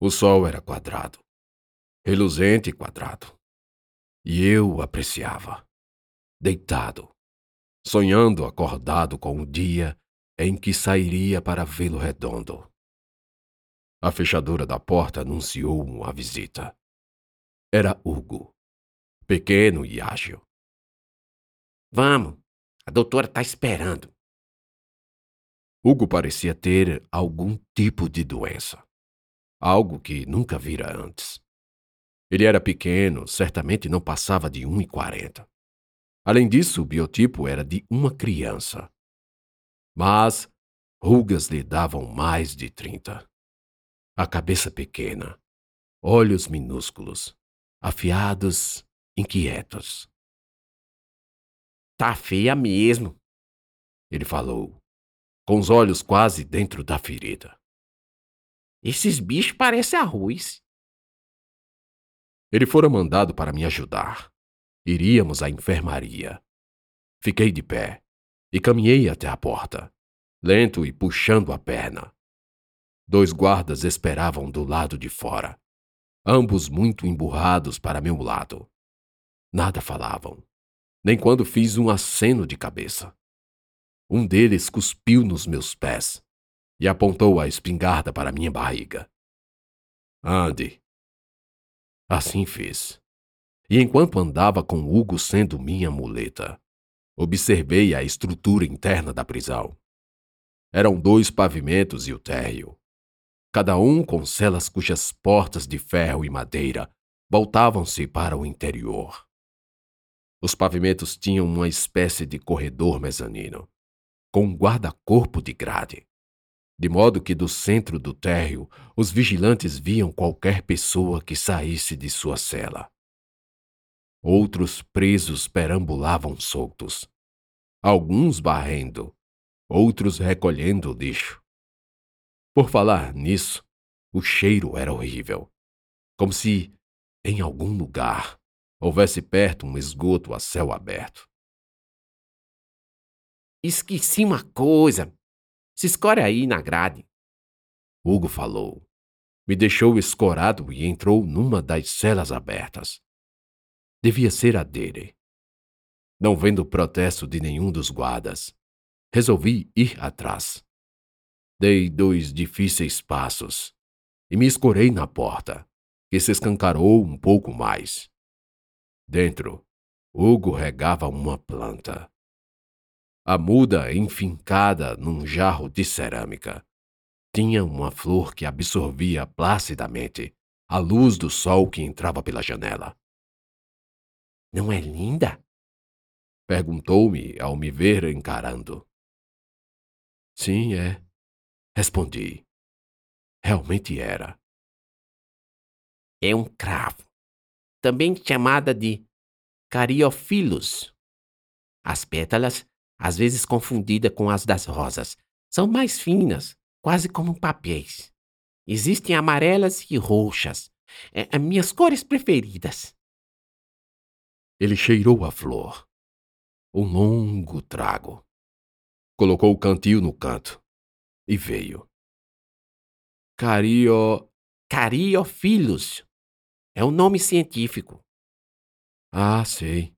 O sol era quadrado, reluzente e quadrado. E eu apreciava, deitado, sonhando acordado com o dia em que sairia para vê-lo redondo. A fechadura da porta anunciou uma visita. Era Hugo, pequeno e ágil. Vamos, a doutora está esperando. Hugo parecia ter algum tipo de doença algo que nunca vira antes. Ele era pequeno, certamente não passava de 1,40. Além disso, o biotipo era de uma criança. Mas rugas lhe davam mais de 30. A cabeça pequena, olhos minúsculos, afiados, inquietos. Tá feia mesmo, ele falou, com os olhos quase dentro da ferida. Esses bichos parecem arroz. Ele fora mandado para me ajudar. Iríamos à enfermaria. Fiquei de pé e caminhei até a porta, lento e puxando a perna. Dois guardas esperavam do lado de fora, ambos muito emburrados para meu lado. Nada falavam, nem quando fiz um aceno de cabeça. Um deles cuspiu nos meus pés e apontou a espingarda para minha barriga. Ande. Assim fiz. E enquanto andava com Hugo sendo minha muleta, observei a estrutura interna da prisão. Eram dois pavimentos e o térreo, cada um com celas cujas portas de ferro e madeira voltavam-se para o interior. Os pavimentos tinham uma espécie de corredor mezanino, com um guarda-corpo de grade de modo que do centro do térreo os vigilantes viam qualquer pessoa que saísse de sua cela. Outros presos perambulavam soltos, alguns barrendo, outros recolhendo lixo. Por falar nisso, o cheiro era horrível, como se, em algum lugar, houvesse perto um esgoto a céu aberto. Esqueci uma coisa, se escore aí na grade. Hugo falou. Me deixou escorado e entrou numa das celas abertas. Devia ser a dele. Não vendo protesto de nenhum dos guardas, resolvi ir atrás. Dei dois difíceis passos e me escorei na porta, que se escancarou um pouco mais. Dentro, Hugo regava uma planta a muda enfincada num jarro de cerâmica. Tinha uma flor que absorvia placidamente a luz do sol que entrava pela janela. Não é linda? Perguntou-me ao me ver encarando. Sim, é. Respondi. Realmente era. É um cravo, também chamada de Cariophyllus. As pétalas às vezes confundida com as das rosas. São mais finas, quase como papéis. Existem amarelas e roxas, é, é, minhas cores preferidas. Ele cheirou a flor. Um longo trago. Colocou o cantil no canto e veio. Cario. Cariophyllus. É o um nome científico. Ah, sei.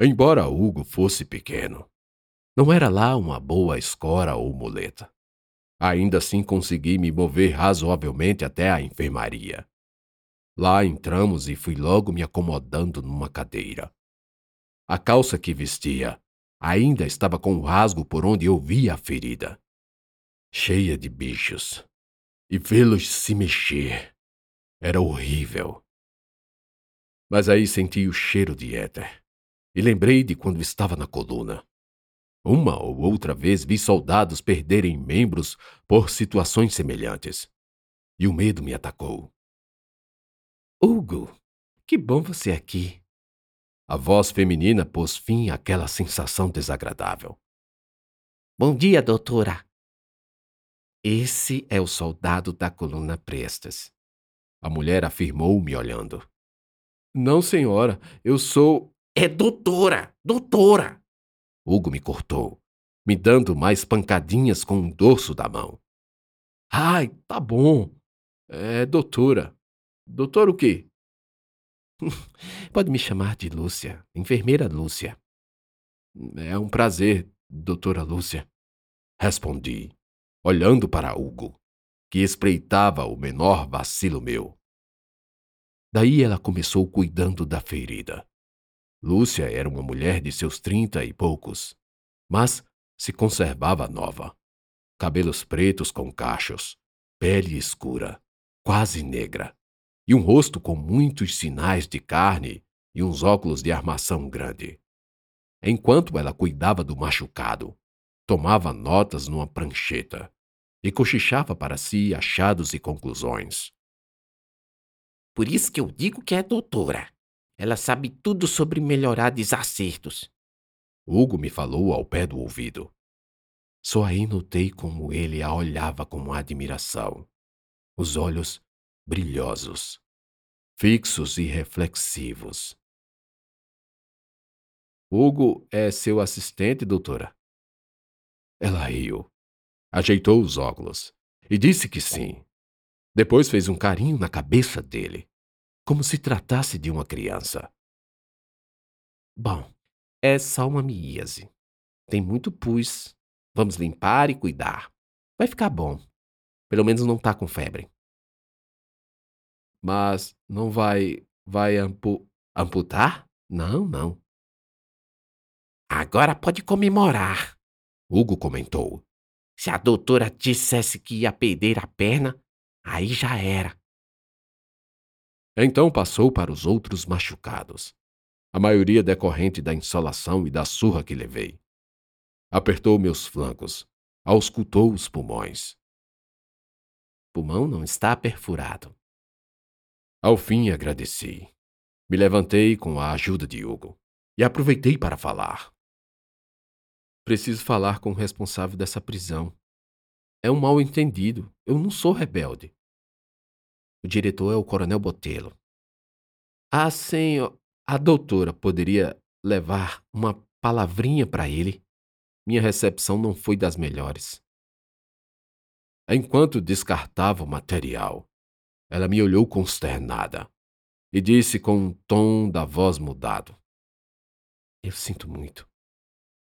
Embora Hugo fosse pequeno, não era lá uma boa escora ou muleta. Ainda assim consegui me mover razoavelmente até a enfermaria. Lá entramos e fui logo me acomodando numa cadeira. A calça que vestia ainda estava com o rasgo por onde eu via a ferida. Cheia de bichos. E vê-los se mexer era horrível. Mas aí senti o cheiro de éter e lembrei de quando estava na coluna. Uma ou outra vez vi soldados perderem membros por situações semelhantes. E o medo me atacou. Hugo, que bom você aqui. A voz feminina pôs fim àquela sensação desagradável. Bom dia, doutora. Esse é o soldado da coluna Prestes. A mulher afirmou, me olhando. Não, senhora, eu sou. É doutora! Doutora! Hugo me cortou, me dando mais pancadinhas com o dorso da mão. Ai, tá bom. É doutora. Doutor o quê? Pode me chamar de Lúcia, enfermeira Lúcia. É um prazer, doutora Lúcia. Respondi, olhando para Hugo, que espreitava o menor vacilo meu. Daí ela começou cuidando da ferida. Lúcia era uma mulher de seus trinta e poucos, mas se conservava nova. Cabelos pretos com cachos, pele escura, quase negra, e um rosto com muitos sinais de carne e uns óculos de armação grande. Enquanto ela cuidava do machucado, tomava notas numa prancheta e cochichava para si achados e conclusões. Por isso que eu digo que é doutora. Ela sabe tudo sobre melhorar desacertos. Hugo me falou ao pé do ouvido. Só aí notei como ele a olhava com admiração. Os olhos brilhosos, fixos e reflexivos. Hugo é seu assistente, doutora? Ela riu, ajeitou os óculos e disse que sim. Depois fez um carinho na cabeça dele como se tratasse de uma criança. Bom, é só uma miíase. Tem muito pus. Vamos limpar e cuidar. Vai ficar bom. Pelo menos não tá com febre. Mas não vai. vai ampu, amputar? Não, não. Agora pode comemorar, Hugo comentou. Se a doutora dissesse que ia perder a perna, aí já era. Então passou para os outros machucados, a maioria decorrente da insolação e da surra que levei. Apertou meus flancos, auscultou os pulmões. Pulmão não está perfurado. Ao fim agradeci. Me levantei com a ajuda de Hugo e aproveitei para falar. Preciso falar com o responsável dessa prisão. É um mal entendido. Eu não sou rebelde. O diretor é o Coronel Botelho. Ah, senhor, a doutora poderia levar uma palavrinha para ele? Minha recepção não foi das melhores. Enquanto descartava o material, ela me olhou consternada e disse com um tom da voz mudado: Eu sinto muito,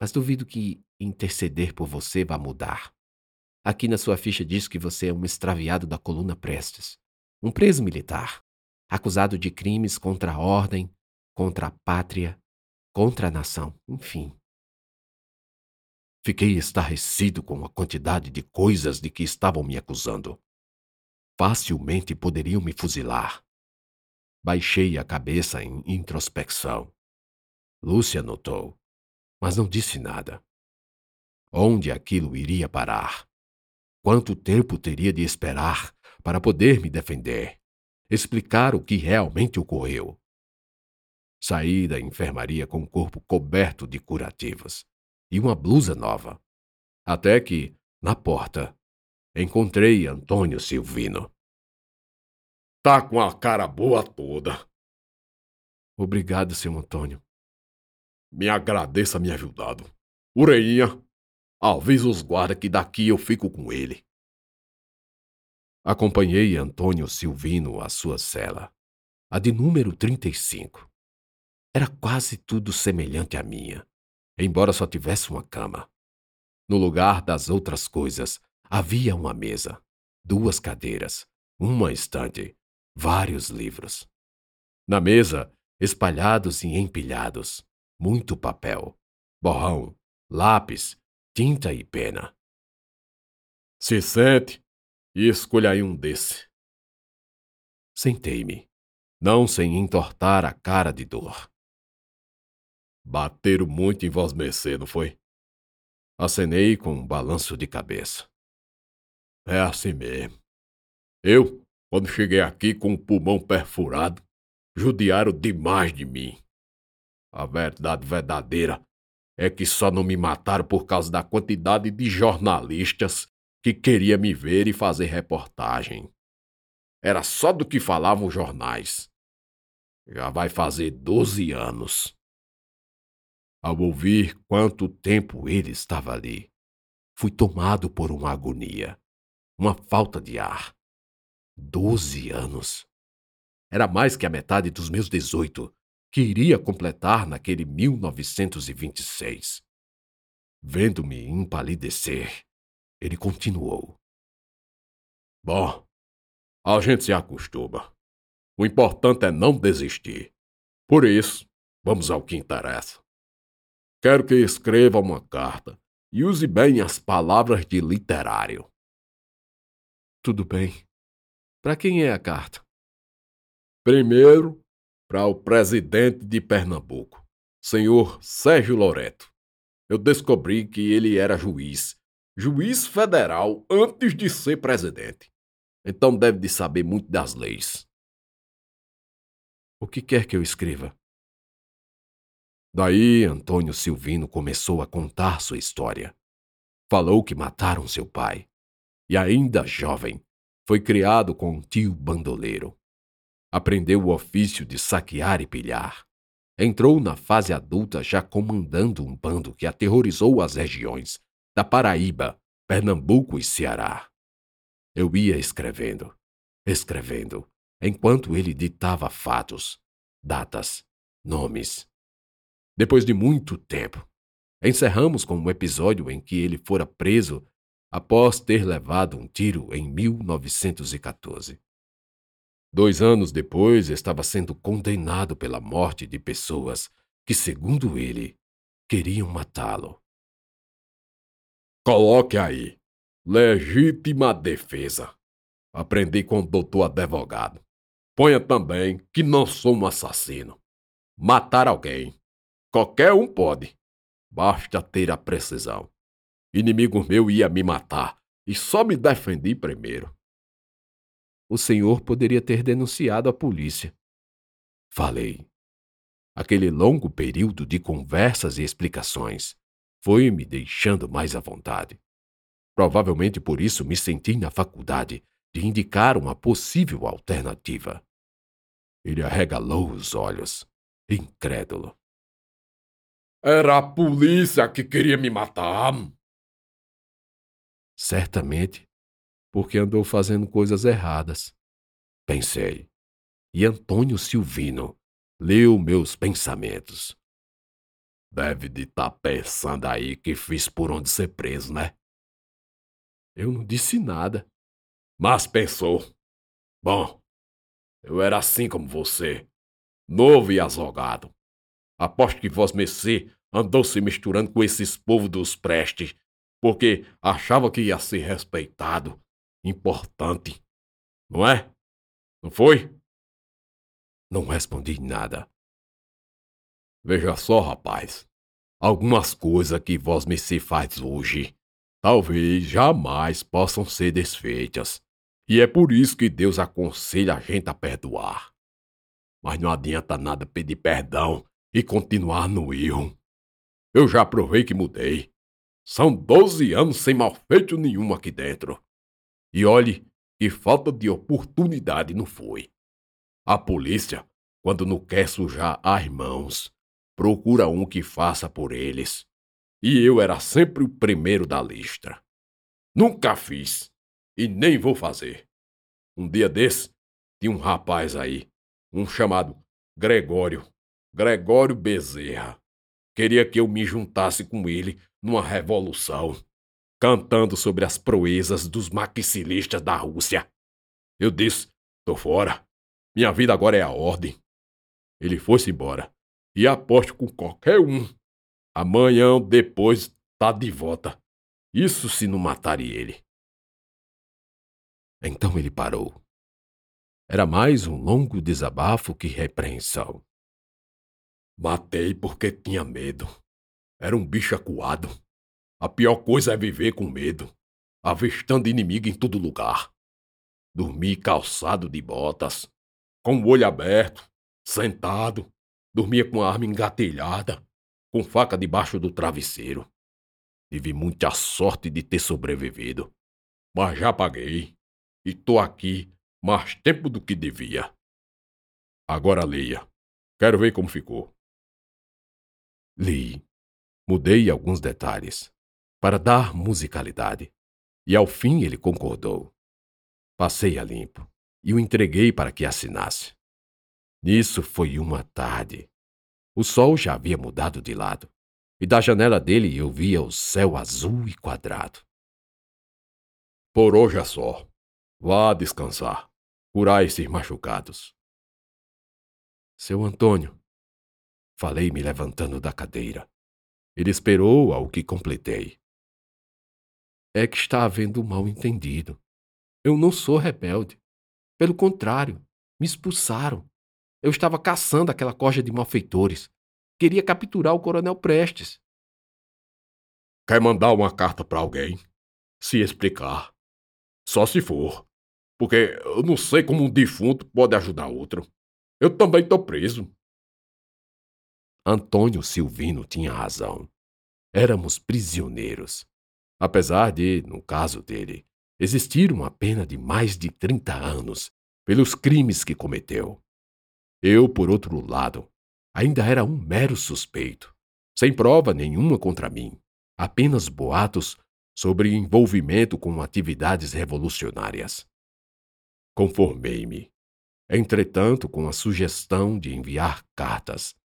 mas duvido que interceder por você vá mudar. Aqui na sua ficha diz que você é um extraviado da coluna Prestes um preso militar, acusado de crimes contra a ordem, contra a pátria, contra a nação, enfim. Fiquei estarrecido com a quantidade de coisas de que estavam me acusando. Facilmente poderiam me fuzilar. Baixei a cabeça em introspecção. Lúcia notou, mas não disse nada. Onde aquilo iria parar? Quanto tempo teria de esperar para poder me defender, explicar o que realmente ocorreu. Saí da enfermaria com o corpo coberto de curativas e uma blusa nova. Até que, na porta, encontrei Antônio Silvino. Tá com a cara boa toda. Obrigado, seu Antônio. Me agradeça me ajudado. Ureinha, avisa os guardas que daqui eu fico com ele. Acompanhei Antônio Silvino à sua cela, a de número 35. Era quase tudo semelhante à minha, embora só tivesse uma cama. No lugar das outras coisas, havia uma mesa, duas cadeiras, uma estante, vários livros. Na mesa, espalhados e empilhados, muito papel, borrão, lápis, tinta e pena. Se sente, e escolha aí um desse. Sentei-me, não sem entortar a cara de dor. Bateram muito em vós mercê, não foi? Acenei com um balanço de cabeça. É assim mesmo. Eu, quando cheguei aqui com o pulmão perfurado, judiaram demais de mim. A verdade verdadeira é que só não me mataram por causa da quantidade de jornalistas que queria me ver e fazer reportagem. Era só do que falavam os jornais. Já vai fazer doze anos. Ao ouvir quanto tempo ele estava ali, fui tomado por uma agonia, uma falta de ar. Doze anos. Era mais que a metade dos meus dezoito, que iria completar naquele 1926. Vendo-me empalidecer, ele continuou. Bom, a gente se acostuma. O importante é não desistir. Por isso, vamos ao que interessa. Quero que escreva uma carta e use bem as palavras de literário. Tudo bem. Para quem é a carta? Primeiro, para o presidente de Pernambuco, senhor Sérgio Loreto. Eu descobri que ele era juiz, juiz federal antes de ser presidente. Então deve de saber muito das leis. O que quer que eu escreva? Daí Antônio Silvino começou a contar sua história. Falou que mataram seu pai. E ainda jovem, foi criado com um tio bandoleiro. Aprendeu o ofício de saquear e pilhar. Entrou na fase adulta já comandando um bando que aterrorizou as regiões da Paraíba, Pernambuco e Ceará. Eu ia escrevendo, escrevendo, enquanto ele ditava fatos, datas, nomes. Depois de muito tempo, encerramos com um episódio em que ele fora preso após ter levado um tiro em 1914. Dois anos depois, estava sendo condenado pela morte de pessoas que, segundo ele, queriam matá-lo. Coloque aí. Legítima defesa. Aprendi com o doutor advogado. Ponha também que não sou um assassino. Matar alguém. Qualquer um pode. Basta ter a precisão. Inimigo meu ia me matar e só me defendi primeiro. O senhor poderia ter denunciado a polícia. Falei. Aquele longo período de conversas e explicações foi me deixando mais à vontade. Provavelmente por isso me senti na faculdade de indicar uma possível alternativa. Ele arregalou os olhos, incrédulo. Era a polícia que queria me matar. Certamente porque andou fazendo coisas erradas. Pensei. E Antônio Silvino leu meus pensamentos. Deve de estar tá pensando aí que fiz por onde ser preso, né? Eu não disse nada. Mas pensou. Bom, eu era assim como você, novo e azogado. Aposto que Vós Mercê andou se misturando com esses povos dos prestes, porque achava que ia ser respeitado importante. Não é? Não foi? Não respondi nada. Veja só, rapaz. Algumas coisas que vós me se faz hoje, talvez jamais possam ser desfeitas. E é por isso que Deus aconselha a gente a perdoar. Mas não adianta nada pedir perdão e continuar no erro. Eu já provei que mudei. São doze anos sem mal feito nenhum aqui dentro. E olhe que falta de oportunidade não foi. A polícia, quando não quer sujar as mãos, procura um que faça por eles. E eu era sempre o primeiro da lista. Nunca fiz e nem vou fazer. Um dia desse, tinha um rapaz aí, um chamado Gregório, Gregório Bezerra. Queria que eu me juntasse com ele numa revolução cantando sobre as proezas dos maxilistas da Rússia. Eu disse: tô fora. Minha vida agora é a ordem. Ele foi-se embora. E aposto com qualquer um. Amanhã ou depois tá de volta. Isso se não matarem ele. Então ele parou. Era mais um longo desabafo que repreensão. Matei porque tinha medo. Era um bicho acuado. A pior coisa é viver com medo, avistando inimigo em todo lugar. Dormir calçado de botas, com o olho aberto, sentado, dormia com a arma engatilhada, com faca debaixo do travesseiro. Tive muita sorte de ter sobrevivido, mas já paguei e tô aqui mais tempo do que devia. Agora leia. Quero ver como ficou. Li. Mudei alguns detalhes para dar musicalidade. E ao fim ele concordou. Passei a limpo. e o entreguei para que assinasse. Nisso foi uma tarde. O sol já havia mudado de lado, e da janela dele eu via o céu azul e quadrado. Por hoje é só. Vá descansar. Curar esses machucados. Seu Antônio, falei me levantando da cadeira. Ele esperou ao que completei. É que está havendo um mal entendido. Eu não sou rebelde. Pelo contrário, me expulsaram. Eu estava caçando aquela corja de malfeitores. Queria capturar o coronel Prestes. Quer mandar uma carta para alguém? Se explicar. Só se for. Porque eu não sei como um defunto pode ajudar outro. Eu também estou preso. Antônio Silvino tinha razão. Éramos prisioneiros. Apesar de, no caso dele, existir uma pena de mais de 30 anos pelos crimes que cometeu. Eu, por outro lado, ainda era um mero suspeito, sem prova nenhuma contra mim, apenas boatos sobre envolvimento com atividades revolucionárias. Conformei-me, entretanto, com a sugestão de enviar cartas.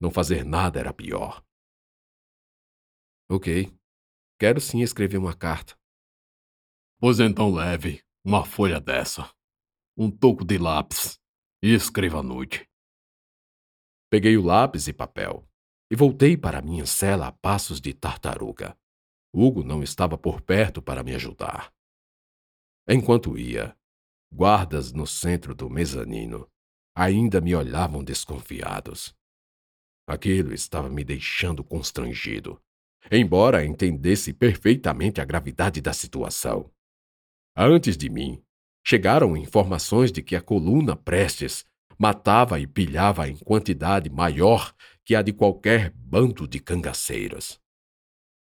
Não fazer nada era pior. Ok, quero sim escrever uma carta. Pois então leve uma folha dessa, um toco de lápis e escreva à noite. Peguei o lápis e papel e voltei para minha cela a passos de tartaruga. Hugo não estava por perto para me ajudar. Enquanto ia, guardas no centro do mezanino ainda me olhavam desconfiados. Aquilo estava me deixando constrangido, embora entendesse perfeitamente a gravidade da situação. Antes de mim, chegaram informações de que a coluna Prestes matava e pilhava em quantidade maior que a de qualquer bando de cangaceiros.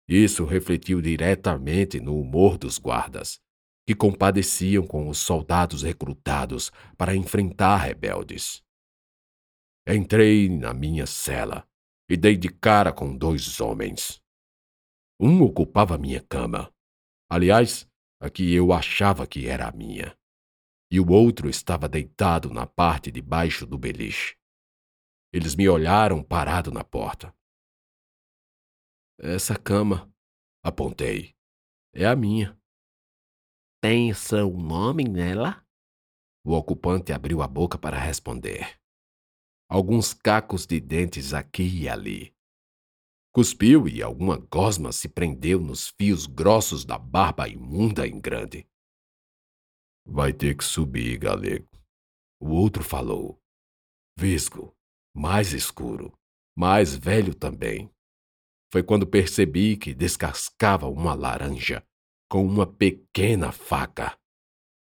Isso refletiu diretamente no humor dos guardas, que compadeciam com os soldados recrutados para enfrentar rebeldes. Entrei na minha cela e dei de cara com dois homens. Um ocupava minha cama, aliás, a que eu achava que era a minha, e o outro estava deitado na parte de baixo do beliche. Eles me olharam parado na porta. Essa cama, apontei, é a minha. Tem seu nome nela? O ocupante abriu a boca para responder. Alguns cacos de dentes aqui e ali. Cuspiu e alguma gosma se prendeu nos fios grossos da barba imunda em grande. Vai ter que subir, galego. O outro falou. Visgo, mais escuro, mais velho também. Foi quando percebi que descascava uma laranja com uma pequena faca.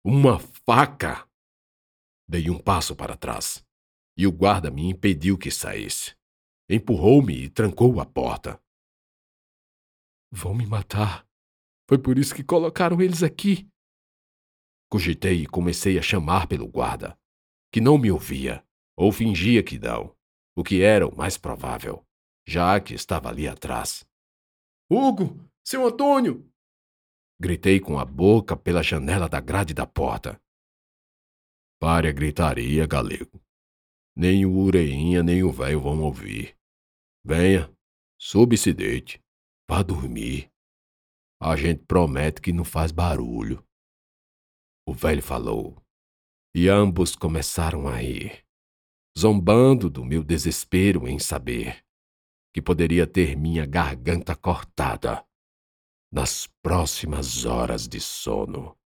Uma faca! Dei um passo para trás e o guarda me impediu que saísse. Empurrou-me e trancou a porta. Vão me matar. Foi por isso que colocaram eles aqui. Cogitei e comecei a chamar pelo guarda, que não me ouvia, ou fingia que não, o que era o mais provável já que estava ali atrás. Hugo! Seu Antônio! Gritei com a boca pela janela da grade da porta. Pare a gritaria, galego. Nem o Ureinha nem o velho vão ouvir. Venha, suba e se deite. Vá dormir. A gente promete que não faz barulho. O velho falou, e ambos começaram a rir, zombando do meu desespero em saber que poderia ter minha garganta cortada nas próximas horas de sono.